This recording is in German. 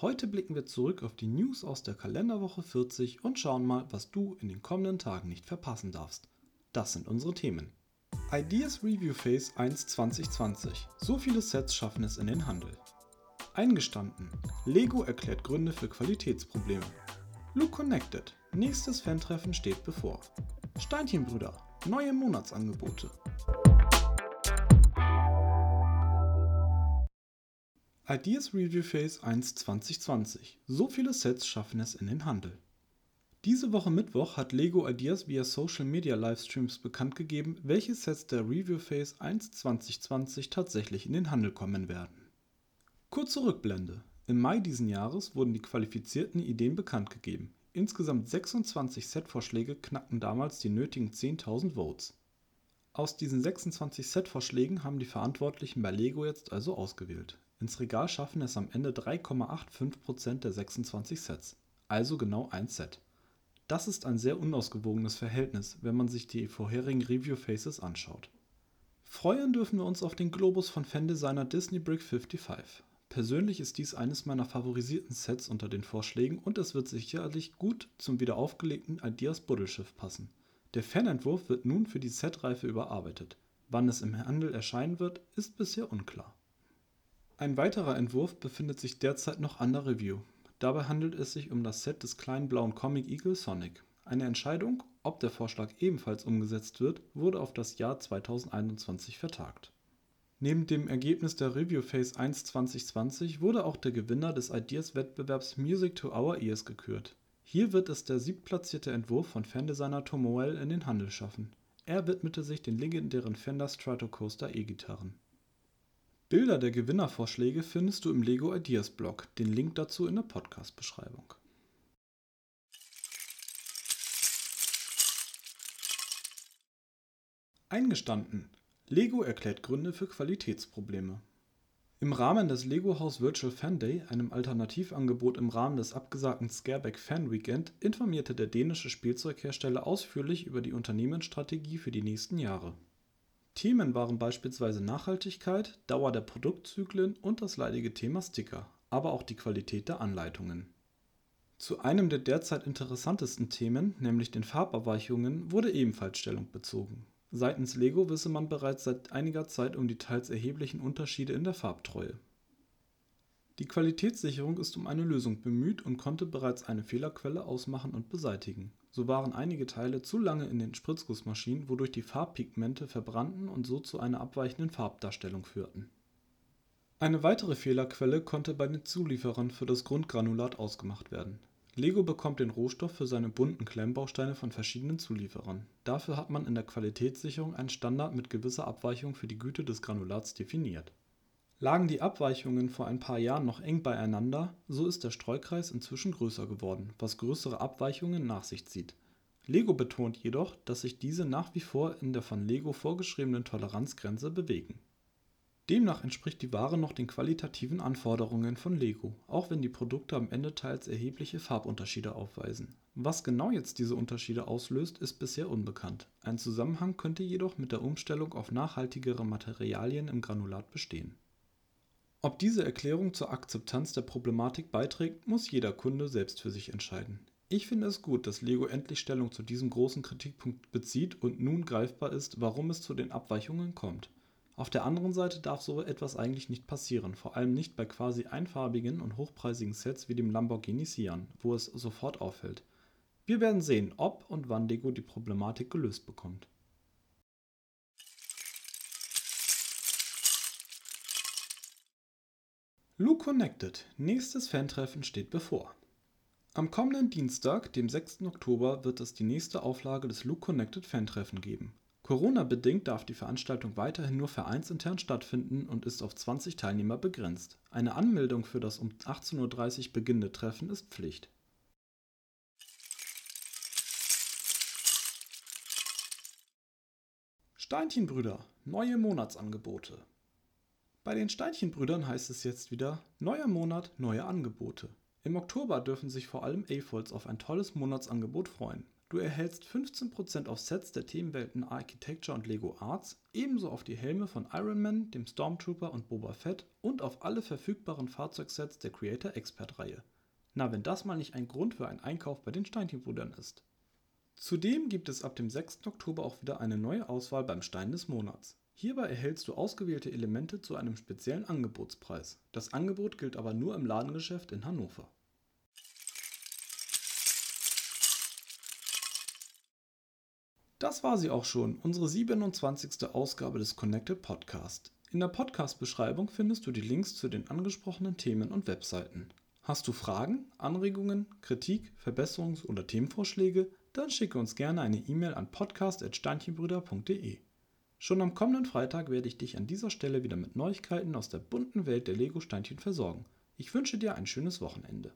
Heute blicken wir zurück auf die News aus der Kalenderwoche 40 und schauen mal, was du in den kommenden Tagen nicht verpassen darfst. Das sind unsere Themen. Ideas Review Phase 1 2020. So viele Sets schaffen es in den Handel. Eingestanden. Lego erklärt Gründe für Qualitätsprobleme. Look Connected. Nächstes Fan-Treffen steht bevor. Steinchenbrüder. Neue Monatsangebote. Ideas Review Phase 1 2020. So viele Sets schaffen es in den Handel. Diese Woche Mittwoch hat Lego Ideas via Social Media Livestreams bekannt gegeben, welche Sets der Review Phase 1 2020 tatsächlich in den Handel kommen werden. Kurze Rückblende. Im Mai diesen Jahres wurden die qualifizierten Ideen bekannt gegeben. Insgesamt 26 Setvorschläge knackten damals die nötigen 10.000 Votes. Aus diesen 26 Setvorschlägen haben die Verantwortlichen bei Lego jetzt also ausgewählt. Ins Regal schaffen es am Ende 3,85% der 26 Sets, also genau ein Set. Das ist ein sehr unausgewogenes Verhältnis, wenn man sich die vorherigen Review Faces anschaut. Freuen dürfen wir uns auf den Globus von Fandesigner Disney Brick 55. Persönlich ist dies eines meiner favorisierten Sets unter den Vorschlägen und es wird sicherlich gut zum wieder aufgelegten Ideas Buddelschiff passen. Der Fanentwurf wird nun für die Setreife überarbeitet. Wann es im Handel erscheinen wird, ist bisher unklar. Ein weiterer Entwurf befindet sich derzeit noch an der Review. Dabei handelt es sich um das Set des kleinen blauen Comic Eagle Sonic. Eine Entscheidung, ob der Vorschlag ebenfalls umgesetzt wird, wurde auf das Jahr 2021 vertagt. Neben dem Ergebnis der Review Phase 1 2020 wurde auch der Gewinner des Ideas-Wettbewerbs Music to Our Ears gekürt. Hier wird es der siebtplatzierte Entwurf von Fandesigner Tomoel in den Handel schaffen. Er widmete sich den legendären Fender Stratocaster E-Gitarren. Bilder der Gewinnervorschläge findest du im Lego Ideas Blog, den Link dazu in der Podcast-Beschreibung. Eingestanden. Lego erklärt Gründe für Qualitätsprobleme. Im Rahmen des Lego House Virtual Fan Day, einem Alternativangebot im Rahmen des abgesagten Scareback Fan Weekend, informierte der dänische Spielzeughersteller ausführlich über die Unternehmensstrategie für die nächsten Jahre. Themen waren beispielsweise Nachhaltigkeit, Dauer der Produktzyklen und das leidige Thema Sticker, aber auch die Qualität der Anleitungen. Zu einem der derzeit interessantesten Themen, nämlich den Farbabweichungen, wurde ebenfalls Stellung bezogen. Seitens Lego wisse man bereits seit einiger Zeit um die teils erheblichen Unterschiede in der Farbtreue. Die Qualitätssicherung ist um eine Lösung bemüht und konnte bereits eine Fehlerquelle ausmachen und beseitigen so waren einige Teile zu lange in den Spritzgussmaschinen, wodurch die Farbpigmente verbrannten und so zu einer abweichenden Farbdarstellung führten. Eine weitere Fehlerquelle konnte bei den Zulieferern für das Grundgranulat ausgemacht werden. Lego bekommt den Rohstoff für seine bunten Klemmbausteine von verschiedenen Zulieferern. Dafür hat man in der Qualitätssicherung einen Standard mit gewisser Abweichung für die Güte des Granulats definiert. Lagen die Abweichungen vor ein paar Jahren noch eng beieinander, so ist der Streukreis inzwischen größer geworden, was größere Abweichungen nach sich zieht. Lego betont jedoch, dass sich diese nach wie vor in der von Lego vorgeschriebenen Toleranzgrenze bewegen. Demnach entspricht die Ware noch den qualitativen Anforderungen von Lego, auch wenn die Produkte am Ende teils erhebliche Farbunterschiede aufweisen. Was genau jetzt diese Unterschiede auslöst, ist bisher unbekannt. Ein Zusammenhang könnte jedoch mit der Umstellung auf nachhaltigere Materialien im Granulat bestehen ob diese Erklärung zur Akzeptanz der Problematik beiträgt, muss jeder Kunde selbst für sich entscheiden. Ich finde es gut, dass Lego endlich Stellung zu diesem großen Kritikpunkt bezieht und nun greifbar ist, warum es zu den Abweichungen kommt. Auf der anderen Seite darf so etwas eigentlich nicht passieren, vor allem nicht bei quasi einfarbigen und hochpreisigen Sets wie dem Lamborghini Sian, wo es sofort auffällt. Wir werden sehen, ob und wann Lego die Problematik gelöst bekommt. Look Connected. Nächstes Fan-Treffen steht bevor. Am kommenden Dienstag, dem 6. Oktober, wird es die nächste Auflage des Look Connected Fan-Treffen geben. Corona-bedingt darf die Veranstaltung weiterhin nur vereinsintern stattfinden und ist auf 20 Teilnehmer begrenzt. Eine Anmeldung für das um 18.30 Uhr beginnende Treffen ist Pflicht. Steinchenbrüder, neue Monatsangebote. Bei den Steinchenbrüdern heißt es jetzt wieder neuer Monat, neue Angebote. Im Oktober dürfen sich vor allem A-Folds auf ein tolles Monatsangebot freuen. Du erhältst 15% auf Sets der Themenwelten Architecture und Lego Arts, ebenso auf die Helme von Iron Man, dem Stormtrooper und Boba Fett und auf alle verfügbaren Fahrzeugsets der Creator Expert Reihe. Na, wenn das mal nicht ein Grund für einen Einkauf bei den Steinchenbrüdern ist. Zudem gibt es ab dem 6. Oktober auch wieder eine neue Auswahl beim Stein des Monats. Hierbei erhältst du ausgewählte Elemente zu einem speziellen Angebotspreis. Das Angebot gilt aber nur im Ladengeschäft in Hannover. Das war sie auch schon, unsere 27. Ausgabe des Connected Podcast. In der Podcast-Beschreibung findest du die Links zu den angesprochenen Themen und Webseiten. Hast du Fragen, Anregungen, Kritik, Verbesserungs- oder Themenvorschläge? Dann schicke uns gerne eine E-Mail an podcast.steinchenbrüder.de. Schon am kommenden Freitag werde ich dich an dieser Stelle wieder mit Neuigkeiten aus der bunten Welt der Lego-Steinchen versorgen. Ich wünsche dir ein schönes Wochenende.